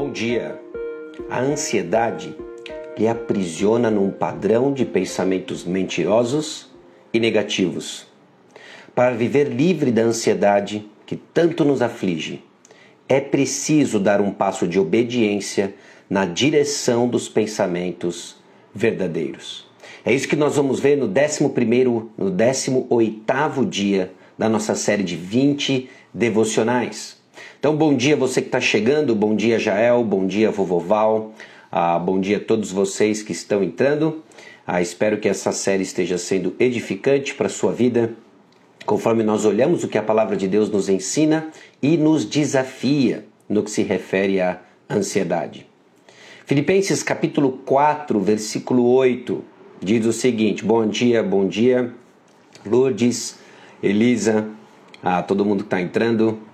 Bom dia. A ansiedade lhe aprisiona num padrão de pensamentos mentirosos e negativos. Para viver livre da ansiedade que tanto nos aflige, é preciso dar um passo de obediência na direção dos pensamentos verdadeiros. É isso que nós vamos ver no 11º, no 18º dia da nossa série de 20 devocionais. Então, bom dia você que está chegando, bom dia Jael, bom dia Vovoval, ah, bom dia a todos vocês que estão entrando. Ah, espero que essa série esteja sendo edificante para a sua vida, conforme nós olhamos o que a palavra de Deus nos ensina e nos desafia no que se refere à ansiedade. Filipenses capítulo 4, versículo 8, diz o seguinte: Bom dia, bom dia, Lourdes, Elisa, a todo mundo que está entrando,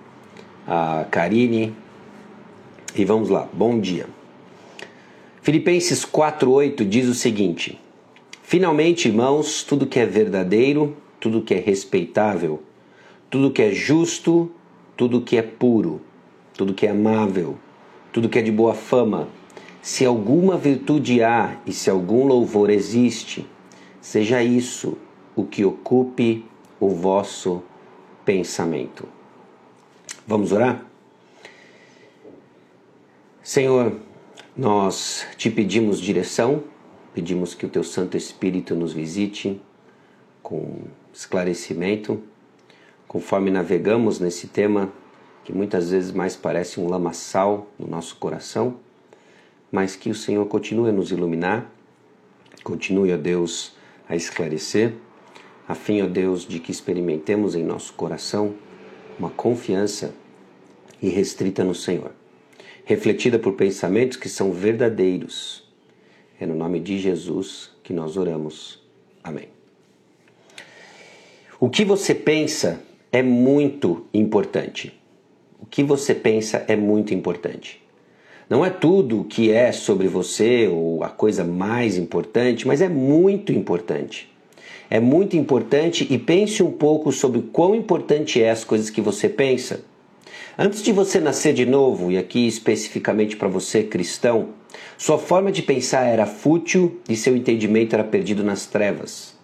a Karine. E vamos lá, bom dia. Filipenses 4,8 diz o seguinte: Finalmente, irmãos, tudo que é verdadeiro, tudo que é respeitável, tudo que é justo, tudo que é puro, tudo que é amável, tudo que é de boa fama, se alguma virtude há e se algum louvor existe, seja isso o que ocupe o vosso pensamento. Vamos orar? Senhor, nós te pedimos direção, pedimos que o teu Santo Espírito nos visite com esclarecimento, conforme navegamos nesse tema que muitas vezes mais parece um lamaçal no nosso coração, mas que o Senhor continue a nos iluminar, continue, ó Deus, a esclarecer, a fim, ó Deus, de que experimentemos em nosso coração uma confiança irrestrita no Senhor, refletida por pensamentos que são verdadeiros. É no nome de Jesus que nós oramos. Amém. O que você pensa é muito importante. O que você pensa é muito importante. Não é tudo que é sobre você ou a coisa mais importante, mas é muito importante é muito importante e pense um pouco sobre quão importante é as coisas que você pensa. Antes de você nascer de novo, e aqui especificamente para você cristão, sua forma de pensar era fútil e seu entendimento era perdido nas trevas.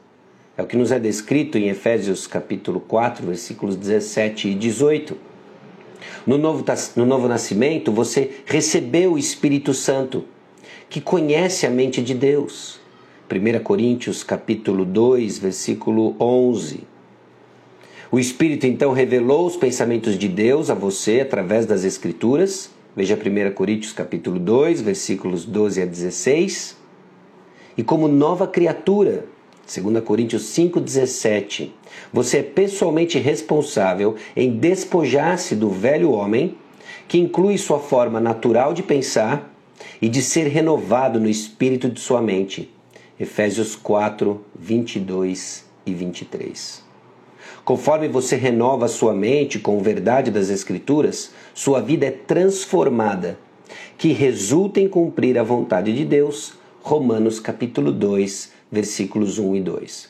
É o que nos é descrito em Efésios capítulo 4, versículos 17 e 18. No novo, no novo nascimento, você recebeu o Espírito Santo, que conhece a mente de Deus. 1 Coríntios capítulo 2, versículo 11. O Espírito então revelou os pensamentos de Deus a você através das Escrituras. Veja 1 Coríntios capítulo 2, versículos 12 a 16. E como nova criatura, 2 Coríntios 5,17, você é pessoalmente responsável em despojar-se do velho homem, que inclui sua forma natural de pensar e de ser renovado no espírito de sua mente Efésios 4, 22 e 23. Conforme você renova sua mente com a verdade das Escrituras, sua vida é transformada, que resulta em cumprir a vontade de Deus. Romanos capítulo 2, versículos 1 e 2.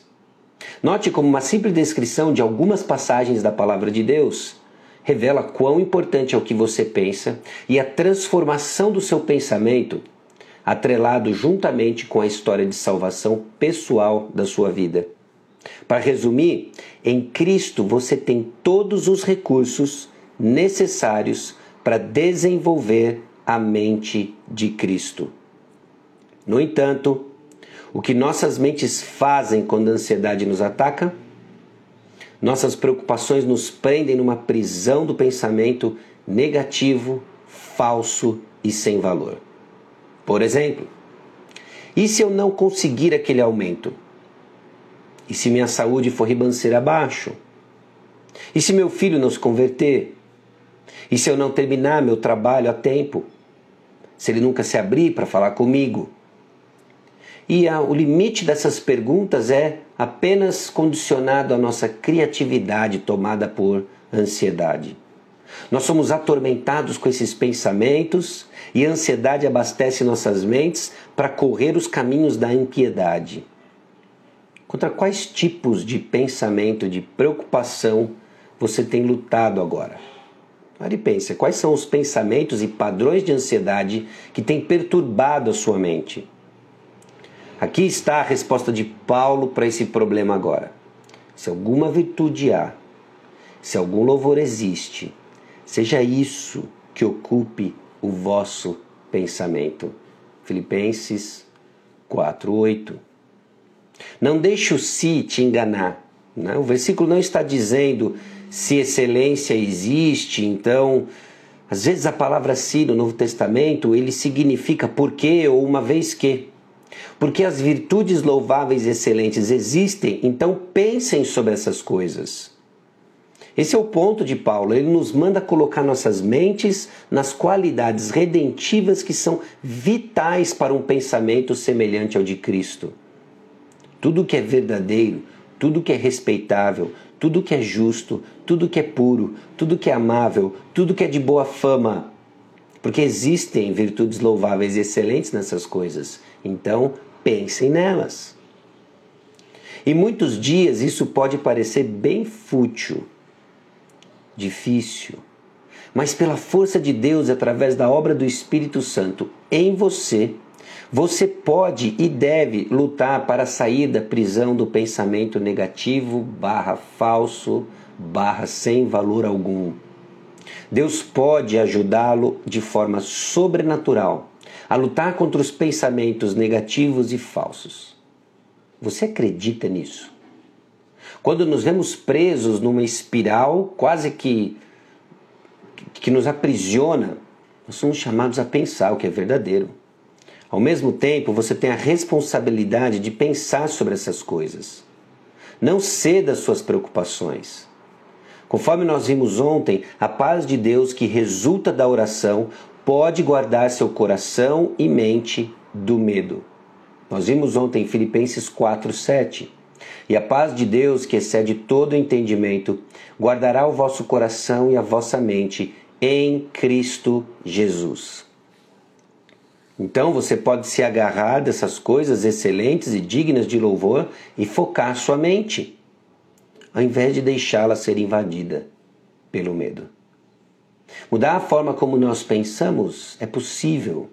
Note como uma simples descrição de algumas passagens da palavra de Deus revela quão importante é o que você pensa e a transformação do seu pensamento atrelado juntamente com a história de salvação pessoal da sua vida. Para resumir, em Cristo você tem todos os recursos necessários para desenvolver a mente de Cristo. No entanto, o que nossas mentes fazem quando a ansiedade nos ataca? Nossas preocupações nos prendem numa prisão do pensamento negativo, falso e sem valor. Por exemplo, e se eu não conseguir aquele aumento? E se minha saúde for ribanceira abaixo? E se meu filho não se converter? E se eu não terminar meu trabalho a tempo? Se ele nunca se abrir para falar comigo? E a, o limite dessas perguntas é apenas condicionado à nossa criatividade tomada por ansiedade. Nós somos atormentados com esses pensamentos e a ansiedade abastece nossas mentes para correr os caminhos da impiedade. Contra quais tipos de pensamento, de preocupação você tem lutado agora? Pare e pense, quais são os pensamentos e padrões de ansiedade que têm perturbado a sua mente? Aqui está a resposta de Paulo para esse problema agora. Se alguma virtude há, se algum louvor existe, seja isso que ocupe o vosso pensamento. Filipenses 4:8. Não deixe o si te enganar. Né? O versículo não está dizendo se excelência existe, então às vezes a palavra si no Novo Testamento ele significa porque ou uma vez que. Porque as virtudes louváveis e excelentes existem, então pensem sobre essas coisas. Esse é o ponto de Paulo. Ele nos manda colocar nossas mentes nas qualidades redentivas que são vitais para um pensamento semelhante ao de Cristo. Tudo que é verdadeiro, tudo que é respeitável, tudo que é justo, tudo que é puro, tudo que é amável, tudo que é de boa fama. Porque existem virtudes louváveis e excelentes nessas coisas. Então, pensem nelas. E muitos dias isso pode parecer bem fútil, difícil, mas pela força de Deus, através da obra do Espírito Santo em você, você pode e deve lutar para sair da prisão do pensamento negativo, barra falso, barra sem valor algum. Deus pode ajudá-lo de forma sobrenatural a lutar contra os pensamentos negativos e falsos. Você acredita nisso? Quando nos vemos presos numa espiral quase que que nos aprisiona, nós somos chamados a pensar o que é verdadeiro. Ao mesmo tempo, você tem a responsabilidade de pensar sobre essas coisas. Não ceda às suas preocupações. Conforme nós vimos ontem, a paz de Deus que resulta da oração pode guardar seu coração e mente do medo. Nós vimos ontem em Filipenses 4:7. E a paz de Deus, que excede todo entendimento, guardará o vosso coração e a vossa mente em Cristo Jesus. Então você pode se agarrar dessas coisas excelentes e dignas de louvor e focar sua mente, ao invés de deixá-la ser invadida pelo medo. Mudar a forma como nós pensamos é possível.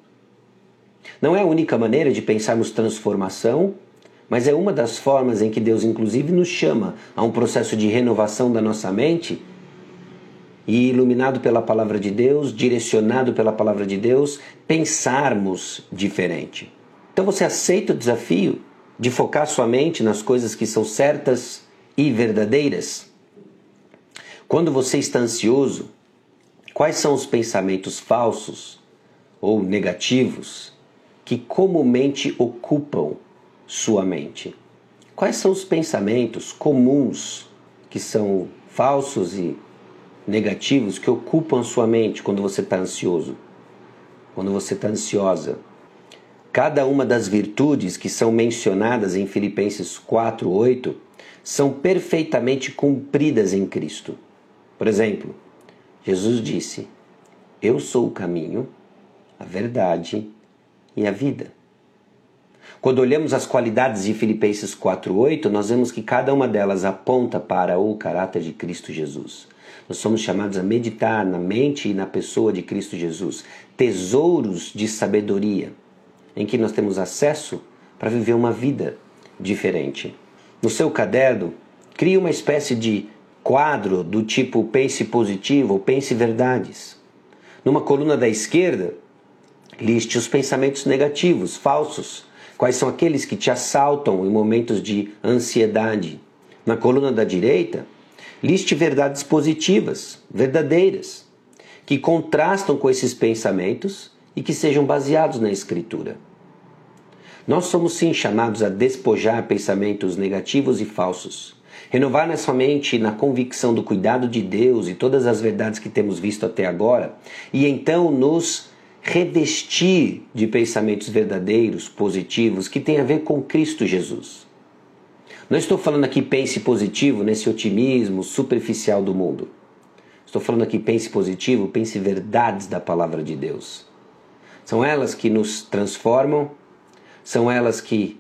Não é a única maneira de pensarmos transformação, mas é uma das formas em que Deus, inclusive, nos chama a um processo de renovação da nossa mente e iluminado pela palavra de Deus, direcionado pela palavra de Deus, pensarmos diferente. Então você aceita o desafio de focar sua mente nas coisas que são certas e verdadeiras? Quando você está ansioso, quais são os pensamentos falsos ou negativos que comumente ocupam sua mente? Quais são os pensamentos comuns que são falsos e negativos que ocupam sua mente quando você está ansioso, quando você está ansiosa. Cada uma das virtudes que são mencionadas em Filipenses 4:8 são perfeitamente cumpridas em Cristo. Por exemplo, Jesus disse: Eu sou o caminho, a verdade e a vida. Quando olhamos as qualidades de Filipenses 4:8, nós vemos que cada uma delas aponta para o caráter de Cristo Jesus. Nós somos chamados a meditar na mente e na pessoa de Cristo Jesus, tesouros de sabedoria, em que nós temos acesso para viver uma vida diferente. No seu caderno, crie uma espécie de quadro do tipo pense positivo ou pense verdades. Numa coluna da esquerda, liste os pensamentos negativos, falsos, quais são aqueles que te assaltam em momentos de ansiedade. Na coluna da direita, Liste verdades positivas, verdadeiras, que contrastam com esses pensamentos e que sejam baseados na Escritura. Nós somos sim chamados a despojar pensamentos negativos e falsos, renovar nossa mente na convicção do cuidado de Deus e todas as verdades que temos visto até agora, e então nos revestir de pensamentos verdadeiros, positivos, que têm a ver com Cristo Jesus. Não estou falando aqui pense positivo nesse otimismo superficial do mundo. Estou falando aqui pense positivo, pense verdades da palavra de Deus. São elas que nos transformam, são elas que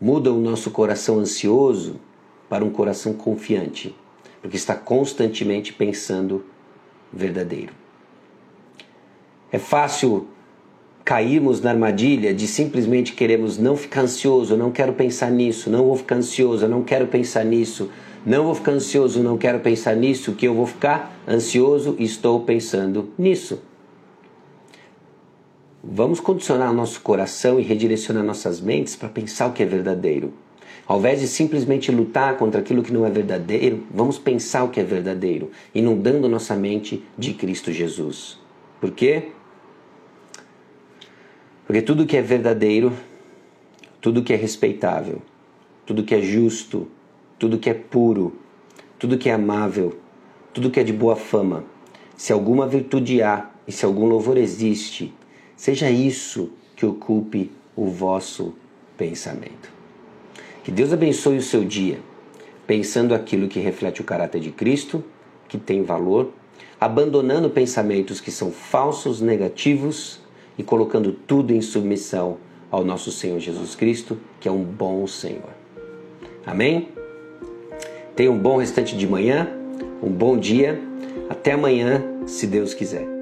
mudam o nosso coração ansioso para um coração confiante, porque está constantemente pensando verdadeiro. É fácil cairmos na armadilha de simplesmente queremos não ficar ansioso, não quero pensar nisso, não vou ficar ansioso, não quero pensar nisso, não vou ficar ansioso, não quero pensar nisso, que eu vou ficar ansioso e estou pensando nisso. Vamos condicionar nosso coração e redirecionar nossas mentes para pensar o que é verdadeiro. Ao invés de simplesmente lutar contra aquilo que não é verdadeiro, vamos pensar o que é verdadeiro, inundando nossa mente de Cristo Jesus. Por quê? Porque tudo que é verdadeiro, tudo que é respeitável, tudo que é justo, tudo que é puro, tudo que é amável, tudo que é de boa fama, se alguma virtude há e se algum louvor existe, Seja isso que ocupe o vosso pensamento. Que Deus abençoe o seu dia, pensando aquilo que reflete o caráter de Cristo, que tem valor, abandonando pensamentos que são falsos, negativos e colocando tudo em submissão ao nosso Senhor Jesus Cristo, que é um bom Senhor. Amém? Tenha um bom restante de manhã, um bom dia. Até amanhã, se Deus quiser.